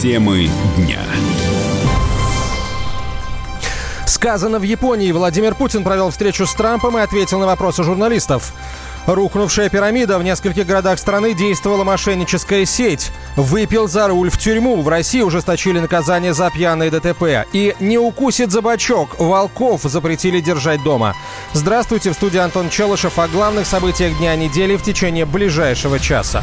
Темы дня. Сказано в Японии. Владимир Путин провел встречу с Трампом и ответил на вопросы журналистов. Рухнувшая пирамида. В нескольких городах страны действовала мошенническая сеть. Выпил за руль в тюрьму. В России ужесточили наказание за пьяные ДТП. И не укусит за бочок. Волков запретили держать дома. Здравствуйте, в студии Антон Челышев о главных событиях дня недели в течение ближайшего часа.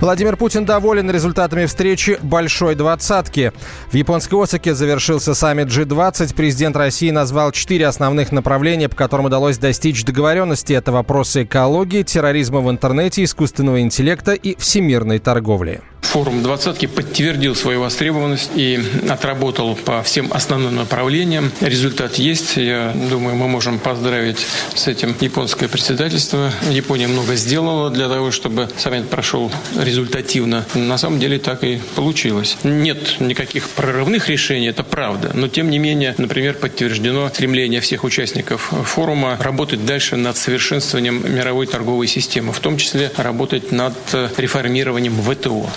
Владимир Путин доволен результатами встречи «Большой двадцатки». В японской Осаке завершился саммит G20. Президент России назвал четыре основных направления, по которым удалось достичь договоренности. Это вопросы экологии, терроризма в интернете, искусственного интеллекта и всемирной торговли. Форум «двадцатки» подтвердил свою востребованность и отработал по всем основным направлениям. Результат есть. Я думаю, мы можем поздравить с этим японское председательство. Япония много сделала для того, чтобы саммит прошел результативно. На самом деле так и получилось. Нет никаких прорывных решений, это правда. Но тем не менее, например, подтверждено стремление всех участников форума работать дальше над совершенствованием мировой торговой системы, в том числе работать над реформированием ВТО.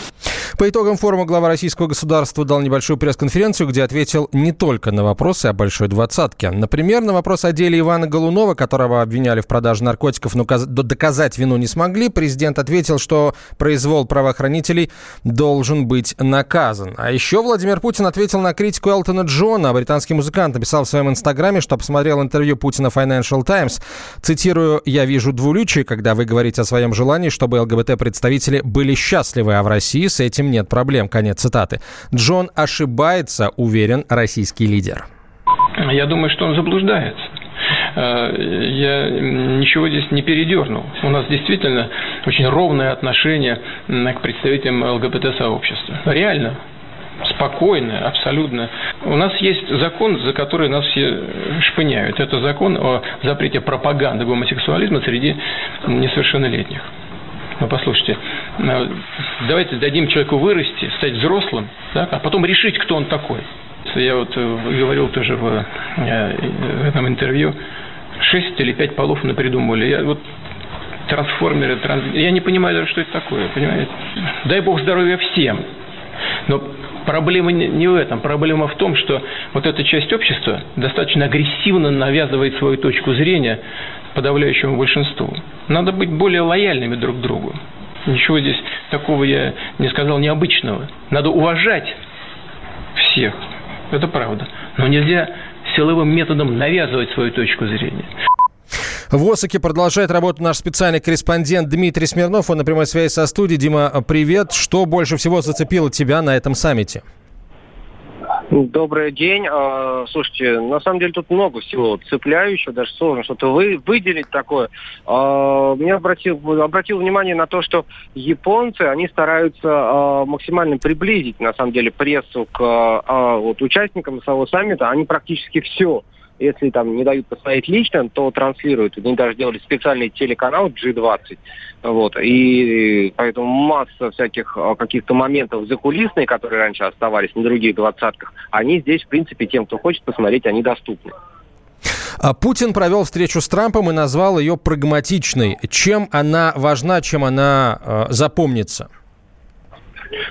По итогам форума глава российского государства дал небольшую пресс-конференцию, где ответил не только на вопросы о большой двадцатке. Например, на вопрос о деле Ивана Голунова, которого обвиняли в продаже наркотиков, но доказать вину не смогли, президент ответил, что произвол правоохранителей должен быть наказан. А еще Владимир Путин ответил на критику Элтона Джона. Британский музыкант написал в своем инстаграме, что посмотрел интервью Путина Financial Times. Цитирую, «Я вижу двуличие, когда вы говорите о своем желании, чтобы ЛГБТ-представители были счастливы, а в России с этим нет проблем. Конец цитаты. Джон ошибается, уверен российский лидер. Я думаю, что он заблуждается э, я ничего здесь не передернул. У нас действительно очень ровное отношение к представителям ЛГБТ-сообщества. Реально, спокойное, абсолютно. У нас есть закон, за который нас все шпыняют. Это закон о запрете пропаганды гомосексуализма среди несовершеннолетних. Ну, послушайте, э, давайте дадим человеку вырасти, стать взрослым, да, а потом решить, кто он такой. Я вот э, говорил тоже в, э, в этом интервью, шесть или пять полов придумали. Я вот трансформеры, транс... я не понимаю даже, что это такое, понимаете? Дай бог здоровья всем. Но проблема не в этом. Проблема в том, что вот эта часть общества достаточно агрессивно навязывает свою точку зрения подавляющему большинству. Надо быть более лояльными друг к другу. Ничего здесь такого я не сказал необычного. Надо уважать всех. Это правда. Но нельзя силовым методом навязывать свою точку зрения. В Осаке продолжает работу наш специальный корреспондент Дмитрий Смирнов. Он на прямой связи со студией. Дима, привет. Что больше всего зацепило тебя на этом саммите? Добрый день. А, слушайте, на самом деле тут много всего цепляющего, даже сложно что-то вы, выделить такое. А, меня обратил, обратил внимание на то, что японцы, они стараются а, максимально приблизить, на самом деле, прессу к вот, участникам самого саммита. Они практически все если там не дают посмотреть лично, то транслируют. Они даже делали специальный телеканал G20. Вот. И поэтому масса всяких а, каких-то моментов закулисные, которые раньше оставались на других двадцатках, они здесь, в принципе, тем, кто хочет посмотреть, они доступны. А Путин провел встречу с Трампом и назвал ее прагматичной. Чем она важна, чем она э, запомнится?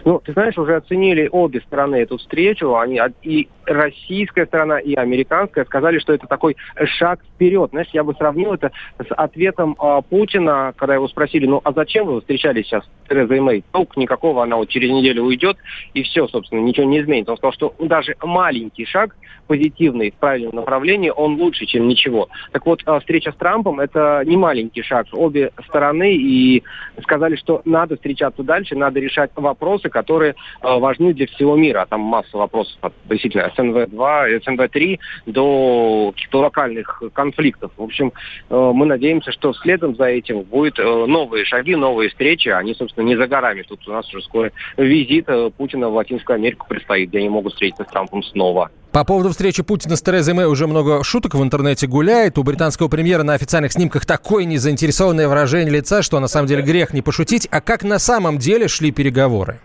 Ну, ты знаешь, уже оценили обе стороны эту встречу. Они и российская сторона, и американская сказали, что это такой шаг вперед. Знаешь, я бы сравнил это с ответом э, Путина, когда его спросили, ну, а зачем вы встречались сейчас с Терезой Мэй? Толк никакого, она вот через неделю уйдет, и все, собственно, ничего не изменится. Он сказал, что даже маленький шаг позитивный в правильном направлении, он лучше, чем ничего. Так вот, э, встреча с Трампом – это не маленький шаг. Обе стороны и сказали, что надо встречаться дальше, надо решать вопросы, которые э, важны для всего мира. Там масса вопросов относительно СНВ-2, СНВ-3 до каких-то локальных конфликтов. В общем, э, мы надеемся, что следом за этим будут э, новые шаги, новые встречи. Они, собственно, не за горами. Тут у нас уже скоро визит Путина в Латинскую Америку предстоит, где они могут встретиться с Трампом снова. По поводу встречи Путина с Терезой Мэй уже много шуток в интернете гуляет. У британского премьера на официальных снимках такое незаинтересованное выражение лица, что на самом деле грех не пошутить. А как на самом деле шли переговоры?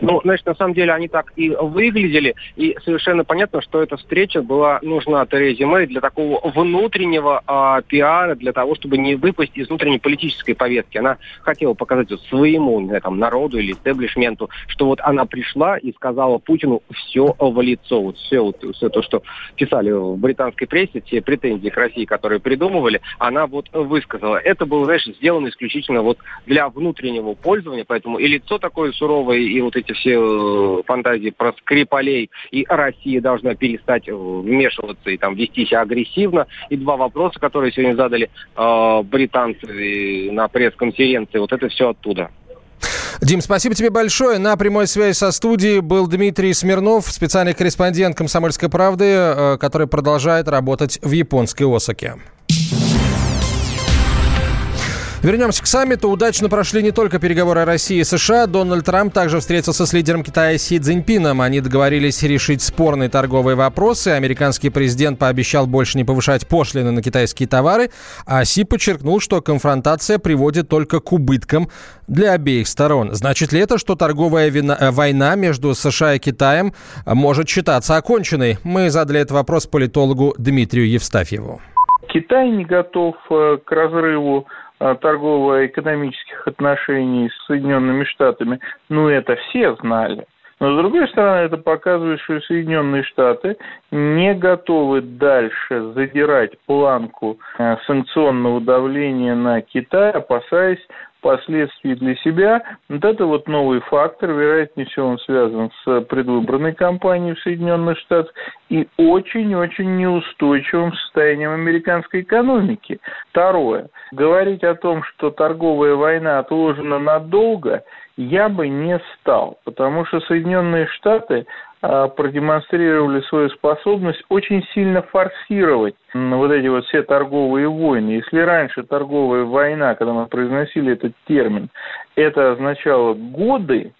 Ну, значит, на самом деле они так и выглядели, и совершенно понятно, что эта встреча была нужна Терезе Мэй для такого внутреннего э, пиара, для того, чтобы не выпасть из внутренней политической повестки. Она хотела показать вот своему не знаю, там, народу или истеблишменту, что вот она пришла и сказала Путину все в лицо, вот все, вот, все то, что писали в британской прессе, те претензии к России, которые придумывали, она вот высказала. Это было, знаешь, сделано исключительно вот для внутреннего пользования, поэтому и лицо такое суровое, и вот эти все э, фантазии про Скрипалей, и Россия должна перестать э, вмешиваться и там вести себя агрессивно. И два вопроса, которые сегодня задали э, британцы на пресс-конференции, вот это все оттуда. Дим, спасибо тебе большое. На прямой связи со студией был Дмитрий Смирнов, специальный корреспондент «Комсомольской правды», э, который продолжает работать в японской Осаке. Вернемся к саммиту. Удачно прошли не только переговоры России и США. Дональд Трамп также встретился с лидером Китая Си Цзиньпином. Они договорились решить спорные торговые вопросы. Американский президент пообещал больше не повышать пошлины на китайские товары, а Си подчеркнул, что конфронтация приводит только к убыткам для обеих сторон. Значит ли это, что торговая вина, э, война между США и Китаем может считаться оконченной? Мы задали этот вопрос политологу Дмитрию Евстафьеву. Китай не готов э, к разрыву торгово-экономических отношений с Соединенными Штатами, ну, это все знали. Но, с другой стороны, это показывает, что Соединенные Штаты не готовы дальше задирать планку э, санкционного давления на Китай, опасаясь последствий для себя. Вот это вот новый фактор, вероятнее всего он связан с предвыборной кампанией в Соединенных Штатах и очень-очень неустойчивым состоянием американской экономики. Второе. Говорить о том, что торговая война отложена надолго, я бы не стал, потому что Соединенные Штаты продемонстрировали свою способность очень сильно форсировать вот эти вот все торговые войны. Если раньше торговая война, когда мы произносили этот термин, это означало годы,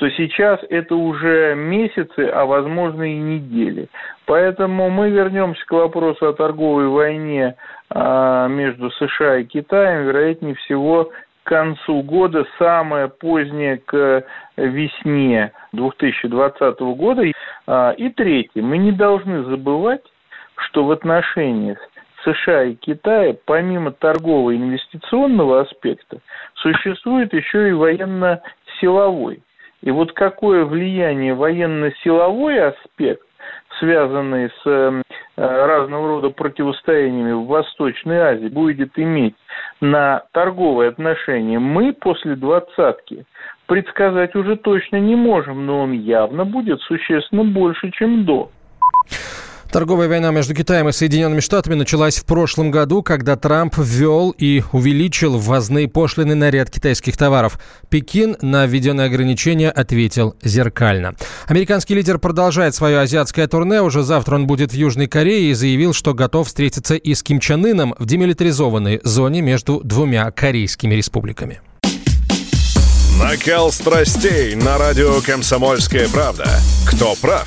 то сейчас это уже месяцы, а возможно и недели. Поэтому мы вернемся к вопросу о торговой войне а, между США и Китаем, вероятнее всего, концу года, самое позднее к весне 2020 года. А, и третье, мы не должны забывать, что в отношениях США и Китая, помимо торгового и инвестиционного аспекта, существует еще и военно-силовой. И вот какое влияние военно-силовой аспект связанные с эм, разного рода противостояниями в Восточной Азии, будет иметь на торговые отношения, мы после двадцатки предсказать уже точно не можем, но он явно будет существенно больше, чем до. Торговая война между Китаем и Соединенными Штатами началась в прошлом году, когда Трамп ввел и увеличил ввозные пошлины на ряд китайских товаров. Пекин на введенные ограничения ответил зеркально. Американский лидер продолжает свое азиатское турне. Уже завтра он будет в Южной Корее и заявил, что готов встретиться и с Ким Чен Ыном в демилитаризованной зоне между двумя корейскими республиками. Накал страстей на радио «Комсомольская правда». Кто прав?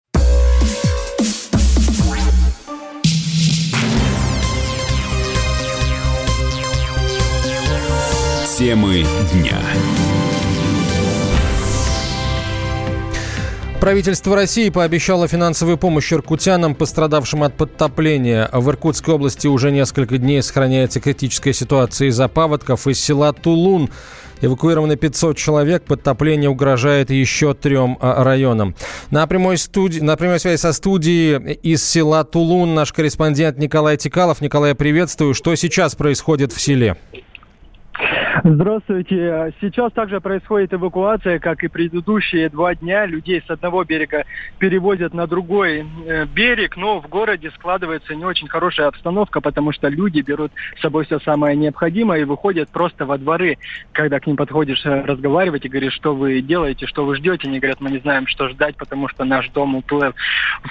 Темы дня. Правительство России пообещало финансовую помощь иркутянам, пострадавшим от подтопления. В Иркутской области уже несколько дней сохраняется критическая ситуация из-за паводков. Из села Тулун эвакуировано 500 человек. Подтопление угрожает еще трем а, районам. На прямой, студи... на прямой связи со студией из села Тулун наш корреспондент Николай Тикалов. Николай, приветствую. Что сейчас происходит в селе? Здравствуйте. Сейчас также происходит эвакуация, как и предыдущие два дня. Людей с одного берега перевозят на другой э, берег, но в городе складывается не очень хорошая обстановка, потому что люди берут с собой все самое необходимое и выходят просто во дворы. Когда к ним подходишь э, разговаривать и говоришь, что вы делаете, что вы ждете, они говорят, мы не знаем, что ждать, потому что наш дом уплыл.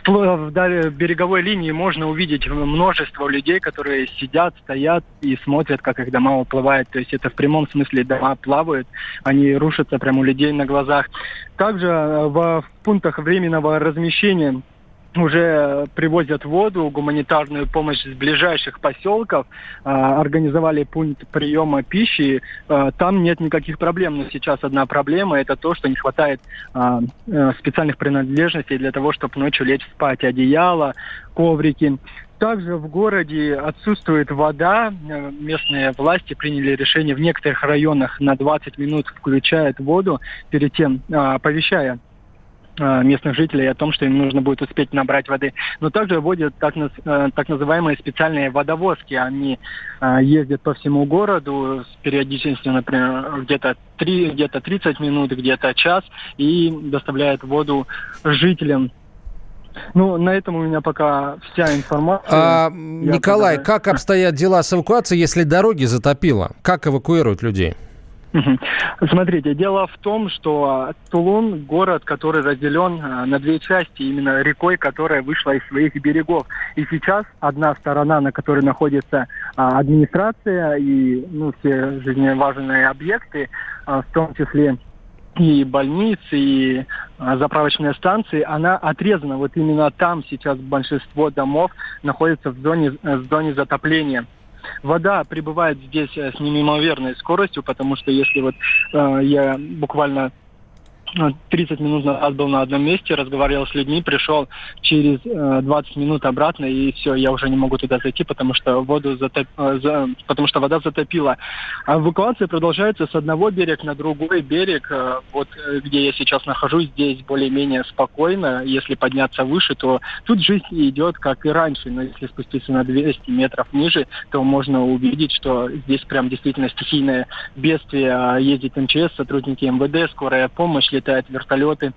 В береговой линии можно увидеть множество людей, которые сидят, стоят и смотрят, как их дома уплывают. То есть это в прямом смысле дома плавают, они рушатся прямо у людей на глазах. Также э, в пунктах временного размещения уже привозят воду, гуманитарную помощь из ближайших поселков, э, организовали пункт приема пищи. Э, там нет никаких проблем, но сейчас одна проблема – это то, что не хватает специальных принадлежностей для того, чтобы ночью лечь спать, одеяло, коврики. Также в городе отсутствует вода. Э, местные власти приняли решение в некоторых районах на 20 минут включают воду, перед тем а, оповещая а, местных жителей о том, что им нужно будет успеть набрать воды. Но также вводят так, э, так называемые специальные водовозки. Они ездят по всему городу с периодичностью, например, где-то 3, где-то 30 минут, где-то час и доставляют воду жителям ну, на этом у меня пока вся информация. А, Николай, тогда... как обстоят дела с эвакуацией, если дороги затопило? Как эвакуируют людей? Смотрите, дело в том, что Тулун – город, который разделен а, на две части, именно рекой, которая вышла из своих берегов. И сейчас одна сторона, на которой находится а, администрация и ну, все жизненно важные объекты, а, в том числе и больницы, и а, заправочные станции, она отрезана. Вот именно там сейчас большинство домов находится в зоне, э, в зоне затопления. Вода прибывает здесь э, с неимоверной скоростью, потому что если вот э, я буквально 30 минут назад был на одном месте, разговаривал с людьми, пришел через э, 20 минут обратно, и все, я уже не могу туда зайти, потому что воду затоп... э, потому что вода затопила. А эвакуация продолжается с одного берега на другой берег. Э, вот э, где я сейчас нахожусь, здесь более-менее спокойно. Если подняться выше, то тут жизнь идет как и раньше. Но если спуститься на 200 метров ниже, то можно увидеть, что здесь прям действительно стихийное бедствие. А ездит МЧС, сотрудники МВД, скорая помощь, летают вертолеты.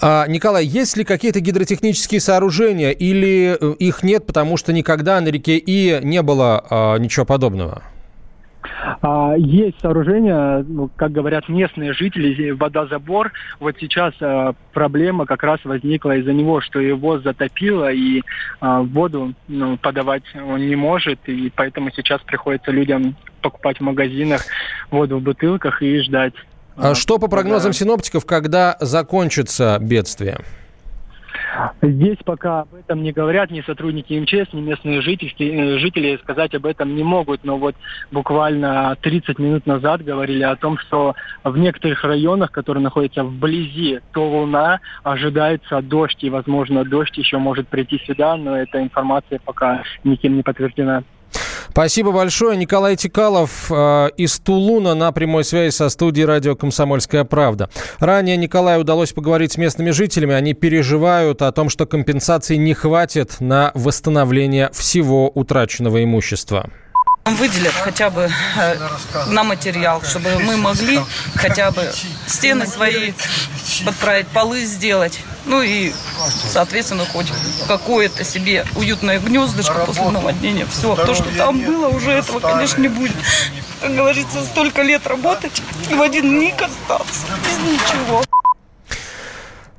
А, Николай, есть ли какие-то гидротехнические сооружения или э, их нет, потому что никогда на реке И не было а, ничего подобного? А, есть сооружения, ну, как говорят местные жители, водозабор. Вот сейчас а, проблема как раз возникла из-за него, что его затопило и а, воду ну, подавать он не может, и поэтому сейчас приходится людям покупать в магазинах воду в бутылках и ждать а что по прогнозам да. синоптиков, когда закончится бедствие? Здесь пока об этом не говорят ни сотрудники МЧС, ни местные жители, э, жители сказать об этом не могут. Но вот буквально 30 минут назад говорили о том, что в некоторых районах, которые находятся вблизи Толуна, ожидается дождь. И, возможно, дождь еще может прийти сюда, но эта информация пока никем не подтверждена. Спасибо большое. Николай Тикалов э, из Тулуна на прямой связи со студией радио «Комсомольская правда». Ранее Николаю удалось поговорить с местными жителями. Они переживают о том, что компенсации не хватит на восстановление всего утраченного имущества. Выделят хотя бы э, на материал, чтобы мы могли хотя бы стены свои подправить, полы сделать. Ну и, соответственно, хоть какое-то себе уютное гнездышко после наводнения. Все, то, что там было, уже этого, конечно, не будет. Как говорится, столько лет работать и в один миг остаться без ничего.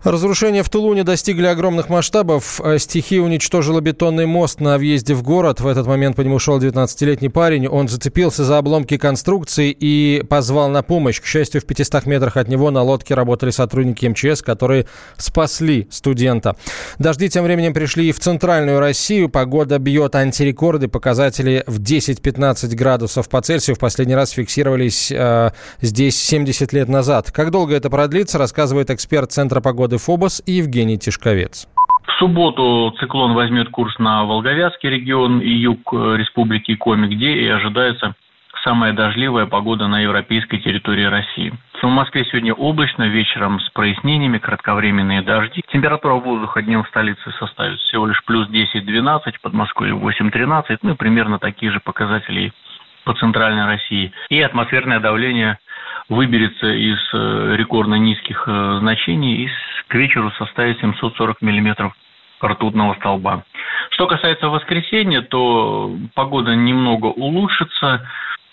Разрушения в Тулуне достигли огромных масштабов. Э, стихия уничтожила бетонный мост на въезде в город. В этот момент по нему шел 19-летний парень. Он зацепился за обломки конструкции и позвал на помощь. К счастью, в 500 метрах от него на лодке работали сотрудники МЧС, которые спасли студента. Дожди тем временем пришли и в центральную Россию. Погода бьет антирекорды. Показатели в 10-15 градусов по Цельсию в последний раз фиксировались э, здесь 70 лет назад. Как долго это продлится, рассказывает эксперт Центра погоды погоды ФОБОС и Евгений Тишковец. В субботу циклон возьмет курс на Волговязский регион и юг э, Республики Коми, где и ожидается самая дождливая погода на европейской территории России. В Москве сегодня облачно, вечером с прояснениями, кратковременные дожди. Температура воздуха днем в столице составит всего лишь плюс 10-12, в Подмосковье 8-13, ну и примерно такие же показатели по центральной России. И атмосферное давление выберется из э, рекордно низких э, значений и к вечеру составит 740 миллиметров ртутного столба. Что касается воскресенья, то погода немного улучшится,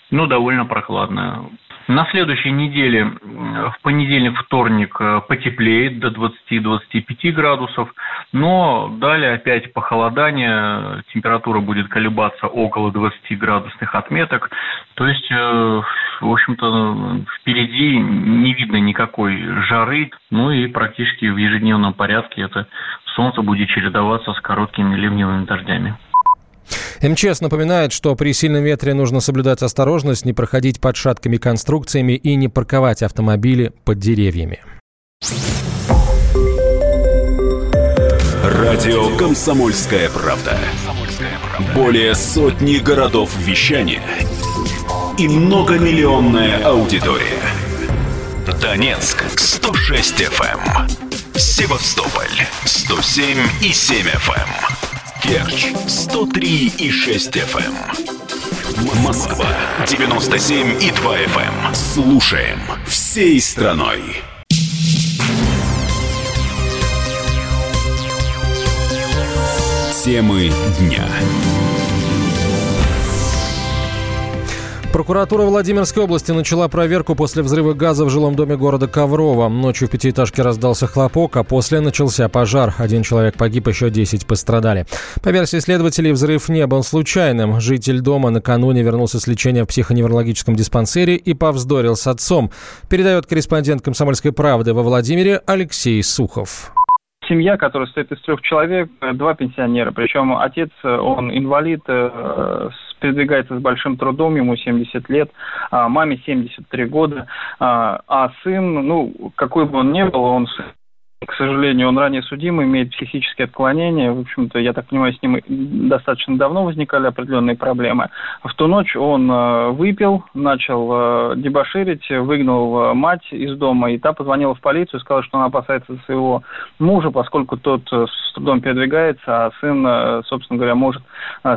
но довольно прохладная. На следующей неделе, в понедельник, вторник э, потеплеет до 20-25 градусов, но далее опять похолодание, температура будет колебаться около 20 градусных отметок, то есть, э, в общем-то, впереди не видно никакой жары, ну и практически в ежедневном порядке это солнце будет чередоваться с короткими ливневыми дождями. МЧС напоминает, что при сильном ветре нужно соблюдать осторожность, не проходить под шаткими конструкциями и не парковать автомобили под деревьями. Радио «Комсомольская правда». Более сотни городов вещания и многомиллионная аудитория. Донецк 106 FM. Севастополь 107 и 7 FM. Керчь 103 и 6 FM. Москва 97 и 2 FM. Слушаем всей страной. Темы дня. Прокуратура Владимирской области начала проверку после взрыва газа в жилом доме города Коврова. Ночью в пятиэтажке раздался хлопок, а после начался пожар. Один человек погиб, еще 10 пострадали. По версии следователей, взрыв не был случайным. Житель дома накануне вернулся с лечения в психоневрологическом диспансере и повздорил с отцом. Передает корреспондент «Комсомольской правды» во Владимире Алексей Сухов семья, которая состоит из трех человек, два пенсионера. Причем отец, он инвалид, э, передвигается с большим трудом, ему 70 лет, а маме 73 года, а, а сын, ну, какой бы он ни был, он к сожалению, он ранее судимый, имеет психические отклонения. В общем-то, я так понимаю, с ним достаточно давно возникали определенные проблемы. В ту ночь он э, выпил, начал э, дебоширить, выгнал э, мать из дома, и та позвонила в полицию, сказала, что она опасается своего мужа, поскольку тот с трудом передвигается, а сын, собственно говоря, может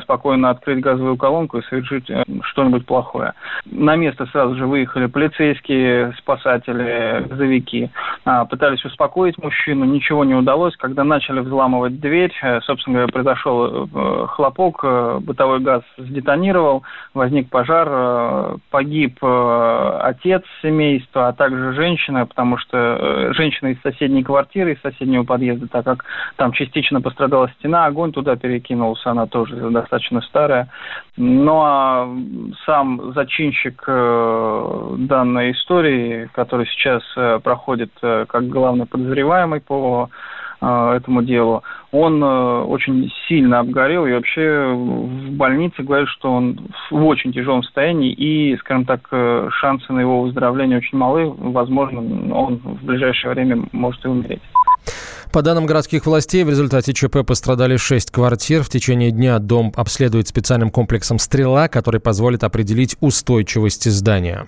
спокойно открыть газовую колонку и совершить что-нибудь плохое. На место сразу же выехали полицейские, спасатели, газовики, а, пытались успокоить мужчину, мужчину ничего не удалось. Когда начали взламывать дверь, э, собственно говоря, произошел э, хлопок, э, бытовой газ сдетонировал, возник пожар, погиб отец семейства, а также женщина, потому что женщина из соседней квартиры, из соседнего подъезда, так как там частично пострадала стена, огонь туда перекинулся, она тоже достаточно старая. Ну а сам зачинщик данной истории, который сейчас проходит как главный подозреваемый, подозреваемый по а, этому делу, он э, очень сильно обгорел и вообще в больнице говорят, что он в очень тяжелом состоянии и, скажем так, э, шансы на его выздоровление очень малы. Возможно, он в ближайшее время может и умереть. По данным городских властей, в результате ЧП пострадали шесть квартир. В течение дня дом обследует специальным комплексом «Стрела», который позволит определить устойчивость здания.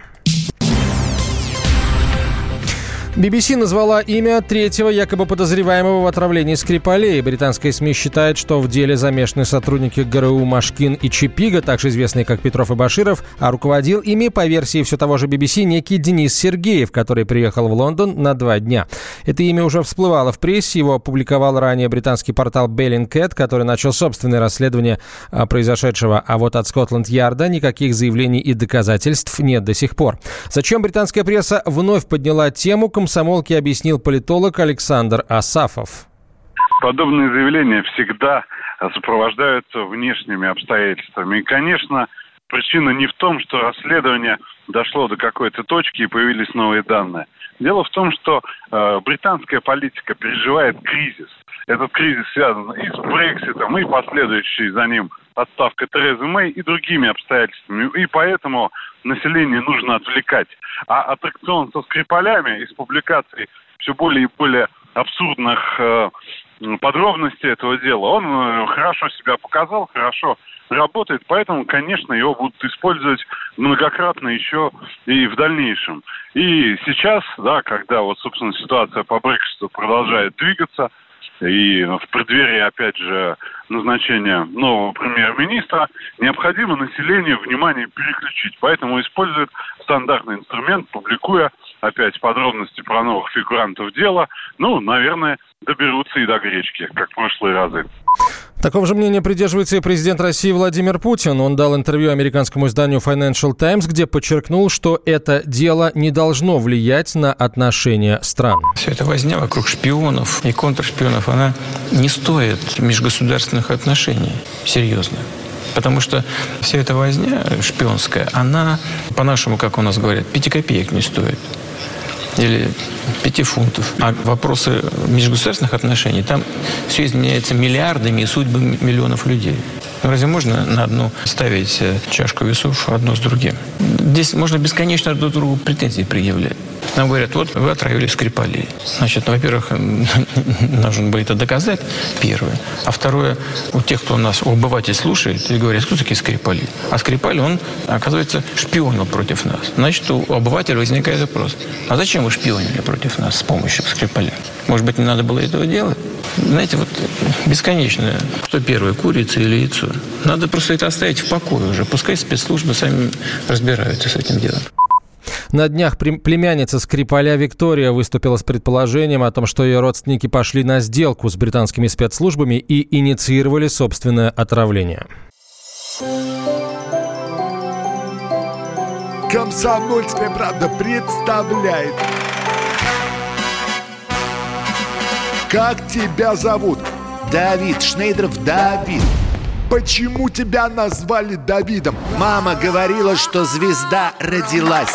BBC назвала имя третьего якобы подозреваемого в отравлении Скрипалей. Британская СМИ считает, что в деле замешаны сотрудники ГРУ Машкин и Чипига, также известные как Петров и Баширов, а руководил ими, по версии все того же BBC, некий Денис Сергеев, который приехал в Лондон на два дня. Это имя уже всплывало в прессе, его опубликовал ранее британский портал Bellingcat, который начал собственное расследование а, произошедшего, а вот от Скотланд-Ярда никаких заявлений и доказательств нет до сих пор. Зачем британская пресса вновь подняла тему комсомолке объяснил политолог Александр Асафов. Подобные заявления всегда сопровождаются внешними обстоятельствами. И, конечно, причина не в том, что расследование дошло до какой-то точки и появились новые данные. Дело в том, что э, британская политика переживает кризис. Этот кризис связан и с Брекситом, и последующей за ним отставкой Терезы Мэй и другими обстоятельствами. И поэтому население нужно отвлекать. А аттракцион со скрипалями из публикаций все более и более абсурдных э, подробностей этого дела, он э, хорошо себя показал, хорошо работает, поэтому, конечно, его будут использовать многократно еще и в дальнейшем. И сейчас, да, когда вот, собственно, ситуация по Брекситу продолжает двигаться, и в преддверии, опять же, назначения нового премьер-министра, необходимо население внимание переключить. Поэтому используют стандартный инструмент, публикуя опять подробности про новых фигурантов дела. Ну, наверное, доберутся и до гречки, как в прошлые разы. Такого же мнения придерживается и президент России Владимир Путин. Он дал интервью американскому изданию Financial Times, где подчеркнул, что это дело не должно влиять на отношения стран. Вся эта возня вокруг шпионов и контршпионов, она не стоит межгосударственных отношений. Серьезно. Потому что вся эта возня шпионская, она, по-нашему, как у нас говорят, пяти копеек не стоит или 5 фунтов. А вопросы межгосударственных отношений, там все изменяется миллиардами и судьбами миллионов людей. Ну, разве можно на одну ставить э, чашку весов одно с другим? Здесь можно бесконечно друг другу претензии предъявлять. Нам говорят, вот вы отравили Скрипалей. Значит, ну, во-первых, нужно было это доказать, первое. А второе, у тех, кто у нас, у слушает, и говорят, кто такие Скрипали? А Скрипаль, он, оказывается, шпионил против нас. Значит, у обывателя возникает вопрос, а зачем вы шпионили против нас с помощью Скрипаля? Может быть, не надо было этого делать? Знаете, вот бесконечно, кто первый, курица или яйцо. Надо просто это оставить в покое уже. Пускай спецслужбы сами разбираются с этим делом. На днях племянница Скрипаля Виктория выступила с предположением о том, что ее родственники пошли на сделку с британскими спецслужбами и инициировали собственное отравление. Комсомольская правда представляет. Как тебя зовут? Давид Шнейдров Давид. Почему тебя назвали Давидом? Мама говорила, что звезда родилась.